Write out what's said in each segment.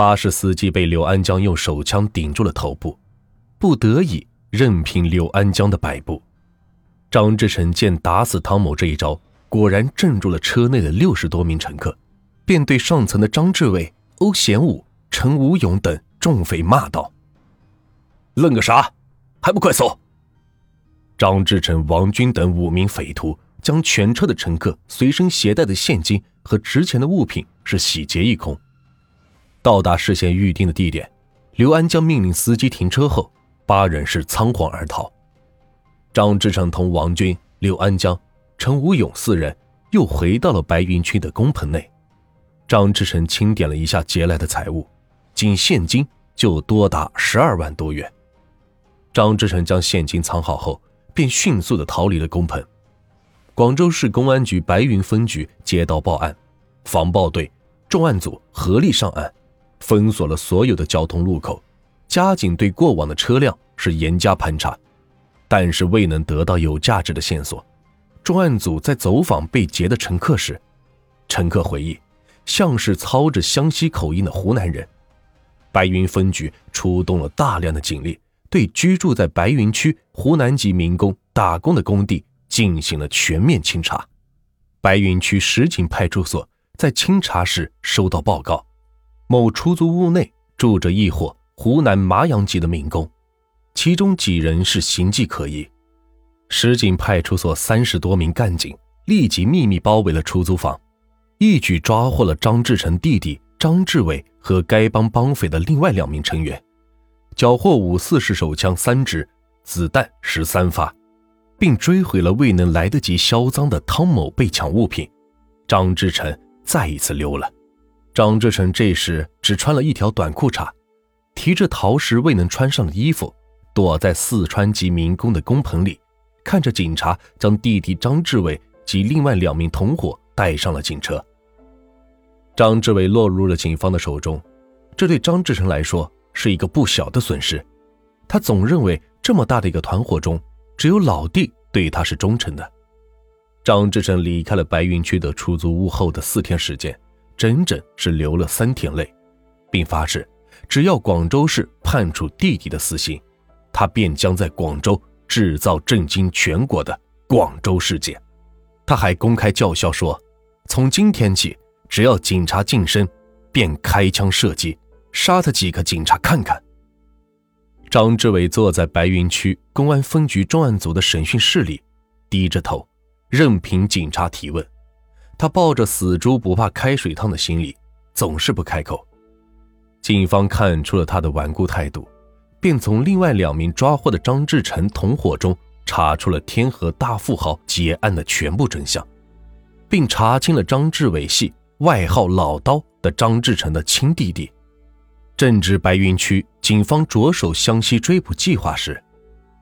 巴士司机被柳安江用手枪顶住了头部，不得已任凭柳安江的摆布。张志成见打死汤某这一招果然镇住了车内的六十多名乘客，便对上层的张志伟、欧贤武、陈武勇等众匪骂道：“愣个啥？还不快走！”张志成、王军等五名匪徒将全车的乘客随身携带的现金和值钱的物品是洗劫一空。到达事先预定的地点，刘安江命令司机停车后，八人是仓皇而逃。张志成同王军、刘安江、陈武勇四人又回到了白云区的工棚内。张志成清点了一下劫来的财物，仅现金就多达十二万多元。张志成将现金藏好后，便迅速的逃离了工棚。广州市公安局白云分局接到报案，防暴队、重案组合力上岸。封锁了所有的交通路口，加紧对过往的车辆是严加盘查，但是未能得到有价值的线索。重案组在走访被劫的乘客时，乘客回忆像是操着湘西口音的湖南人。白云分局出动了大量的警力，对居住在白云区湖南籍民工打工的工地进行了全面清查。白云区石井派出所在清查时收到报告。某出租屋内住着一伙湖南麻阳籍的民工，其中几人是形迹可疑。石井派出所三十多名干警立即秘密包围了出租房，一举抓获了张志成弟弟张志伟和该帮帮匪的另外两名成员，缴获五四式手枪三支，子弹十三发，并追回了未能来得及销赃的汤某被抢物品。张志成再一次溜了。张志成这时只穿了一条短裤衩，提着逃时未能穿上的衣服，躲在四川籍民工的工棚里，看着警察将弟弟张志伟及另外两名同伙带上了警车。张志伟落入了警方的手中，这对张志成来说是一个不小的损失。他总认为这么大的一个团伙中，只有老弟对他是忠诚的。张志成离开了白云区的出租屋后的四天时间。整整是流了三天泪，并发誓，只要广州市判处弟弟的死刑，他便将在广州制造震惊全国的广州事件。他还公开叫嚣说，从今天起，只要警察近身，便开枪射击，杀他几个警察看看。张志伟坐在白云区公安分局重案组的审讯室里，低着头，任凭警察提问。他抱着死猪不怕开水烫的心理，总是不开口。警方看出了他的顽固态度，便从另外两名抓获的张志成同伙中查出了天河大富豪劫案的全部真相，并查清了张志伟系外号“老刀”的张志成的亲弟弟。正值白云区警方着手湘西追捕计划时，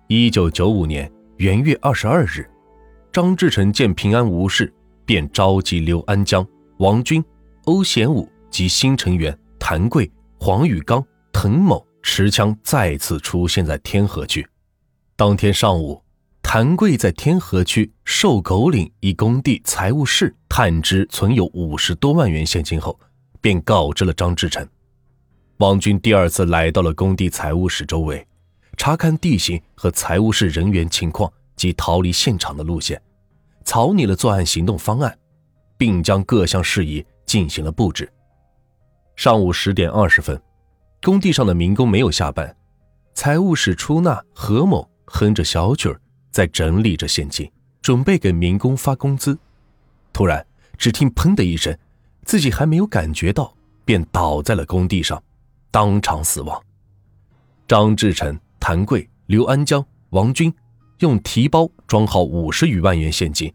一九九五年元月二十二日，张志成见平安无事。便召集刘安江、王军、欧贤武及新成员谭贵、黄宇刚、滕某持枪再次出现在天河区。当天上午，谭贵在天河区瘦狗岭一工地财务室探知存有五十多万元现金后，便告知了张志成。王军第二次来到了工地财务室周围，查看地形和财务室人员情况及逃离现场的路线。草拟了作案行动方案，并将各项事宜进行了布置。上午十点二十分，工地上的民工没有下班，财务室出纳何某哼着小曲儿在整理着现金，准备给民工发工资。突然，只听“砰”的一声，自己还没有感觉到，便倒在了工地上，当场死亡。张志成、谭贵、刘安江、王军用提包装好五十余万元现金。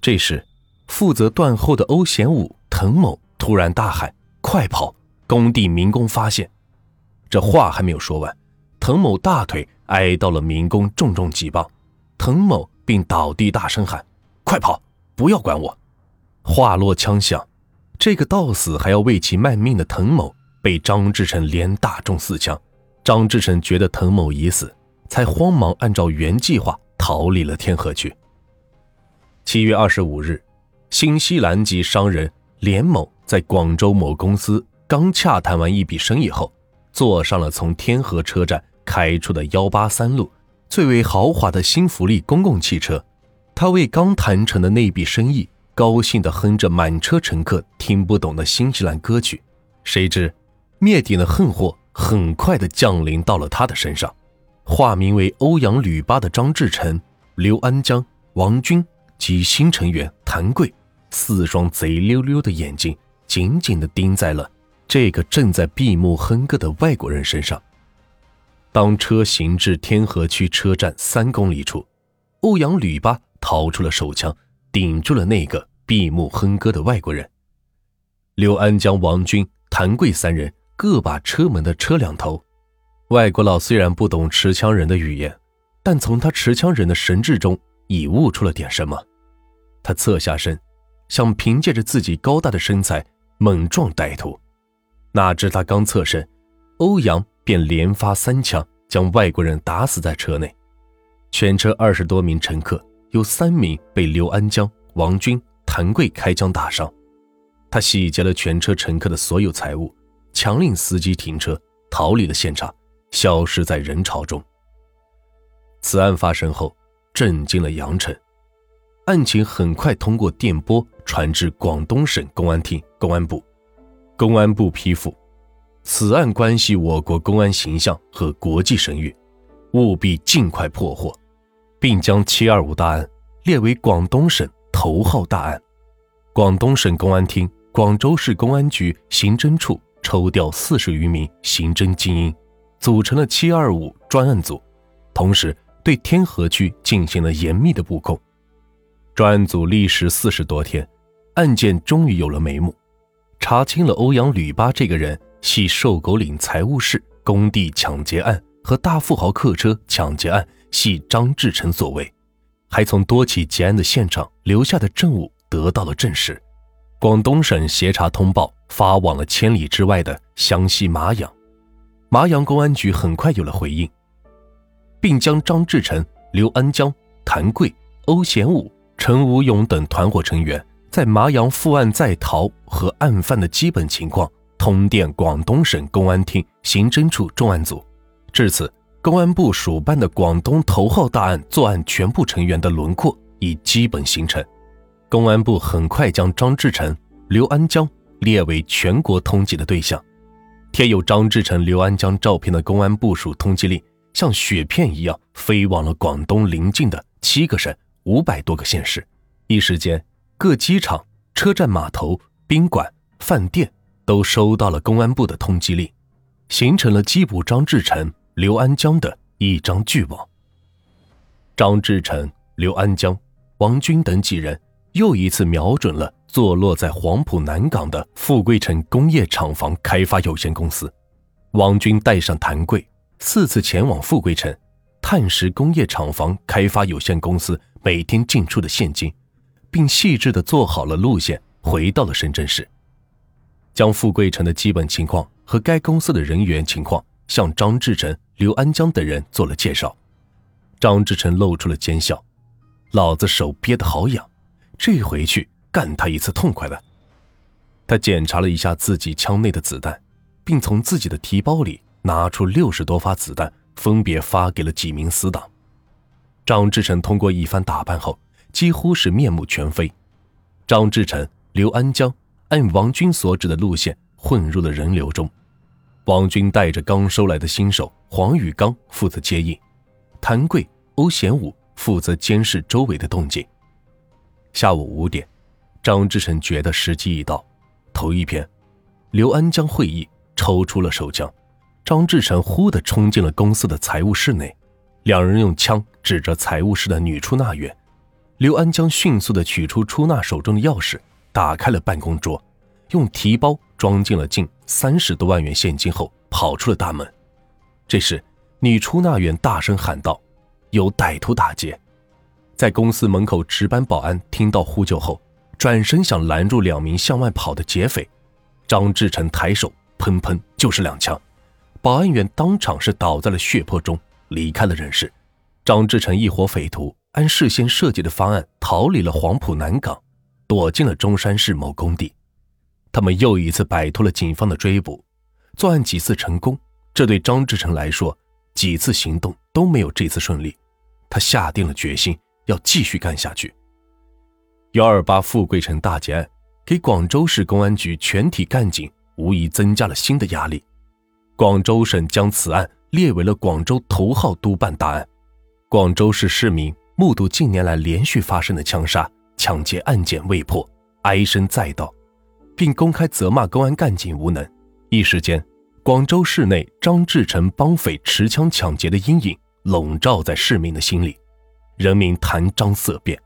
这时，负责断后的欧贤武、滕某突然大喊：“快跑！”工地民工发现，这话还没有说完，滕某大腿挨到了民工重重几棒，滕某并倒地大声喊：“快跑！不要管我！”话落枪响，这个到死还要为其卖命的滕某被张志成连打中四枪。张志成觉得滕某已死，才慌忙按照原计划逃离了天河区。七月二十五日，新西兰籍商人连某在广州某公司刚洽谈完一笔生意后，坐上了从天河车站开出的幺八三路最为豪华的新福利公共汽车。他为刚谈成的那笔生意高兴地哼着满车乘客听不懂的新西兰歌曲。谁知，灭顶的横祸很快地降临到了他的身上。化名为欧阳吕巴的张志成、刘安江、王军及新成员谭贵四双贼溜溜的眼睛紧紧地盯在了这个正在闭目哼歌的外国人身上。当车行至天河区车站三公里处，欧阳吕巴掏出了手枪，顶住了那个闭目哼歌的外国人。刘安江、王军、谭贵三人各把车门的车两头。外国佬虽然不懂持枪人的语言，但从他持枪人的神智中已悟出了点什么。他侧下身，想凭借着自己高大的身材猛撞歹徒，哪知他刚侧身，欧阳便连发三枪，将外国人打死在车内。全车二十多名乘客，有三名被刘安江、王军、谭贵开枪打伤。他洗劫了全车乘客的所有财物，强令司机停车，逃离了现场。消失在人潮中。此案发生后，震惊了阳城。案情很快通过电波传至广东省公安厅公安部。公安部批复：此案关系我国公安形象和国际声誉，务必尽快破获，并将七二五大案列为广东省头号大案。广东省公安厅、广州市公安局刑侦处抽调四十余名刑侦精英。组成了七二五专案组，同时对天河区进行了严密的布控。专案组历时四十多天，案件终于有了眉目，查清了欧阳吕巴这个人系瘦狗岭财务室工地抢劫案和大富豪客车抢劫案系张志成所为，还从多起劫案的现场留下的证物得到了证实。广东省协查通报发往了千里之外的湘西麻阳。麻阳公安局很快有了回应，并将张志成、刘安江、谭贵、欧贤武、陈武勇等团伙成员在麻阳负案在逃和案犯的基本情况通电广东省公安厅刑侦处重案组。至此，公安部属办的广东头号大案作案全部成员的轮廓已基本形成。公安部很快将张志成、刘安江列为全国通缉的对象。贴有张志成、刘安江照片的公安部署通缉令，像雪片一样飞往了广东邻近的七个省、五百多个县市。一时间，各机场、车站、码头、宾馆、饭店都收到了公安部的通缉令，形成了缉捕张志成、刘安江的一张巨网。张志成、刘安江、王军等几人又一次瞄准了。坐落在黄埔南港的富贵城工业厂房开发有限公司，王军带上谭贵，四次前往富贵城，探实工业厂房开发有限公司每天进出的现金，并细致地做好了路线，回到了深圳市，将富贵城的基本情况和该公司的人员情况向张志成、刘安江等人做了介绍。张志成露出了奸笑：“老子手憋得好痒，这回去。”干他一次痛快的。他检查了一下自己枪内的子弹，并从自己的提包里拿出六十多发子弹，分别发给了几名死党。张志成通过一番打扮后，几乎是面目全非。张志成、刘安江按王军所指的路线混入了人流中。王军带着刚收来的新手黄宇刚负责接应，谭贵、欧贤武负责监视周围的动静。下午五点。张志成觉得时机已到，头一天，刘安江会议抽出了手枪，张志成忽地冲进了公司的财务室内，两人用枪指着财务室的女出纳员，刘安江迅速地取出出纳手中的钥匙，打开了办公桌，用提包装进了近三十多万元现金后跑出了大门。这时，女出纳员大声喊道：“有歹徒打劫！”在公司门口值班保安听到呼救后。转身想拦住两名向外跑的劫匪，张志成抬手，砰砰就是两枪，保安员当场是倒在了血泊中，离开了人世。张志成一伙匪徒按事先设计的方案逃离了黄埔南港，躲进了中山市某工地。他们又一次摆脱了警方的追捕。作案几次成功，这对张志成来说，几次行动都没有这次顺利。他下定了决心，要继续干下去。幺二八富贵城大劫案给广州市公安局全体干警无疑增加了新的压力。广州省将此案列为了广州头号督办大案。广州市市民目睹近年来连续发生的枪杀、抢劫案件未破，哀声载道，并公开责骂公安干警无能。一时间，广州市内张志成帮匪持枪抢劫的阴影笼罩在市民的心里，人民谈章色变。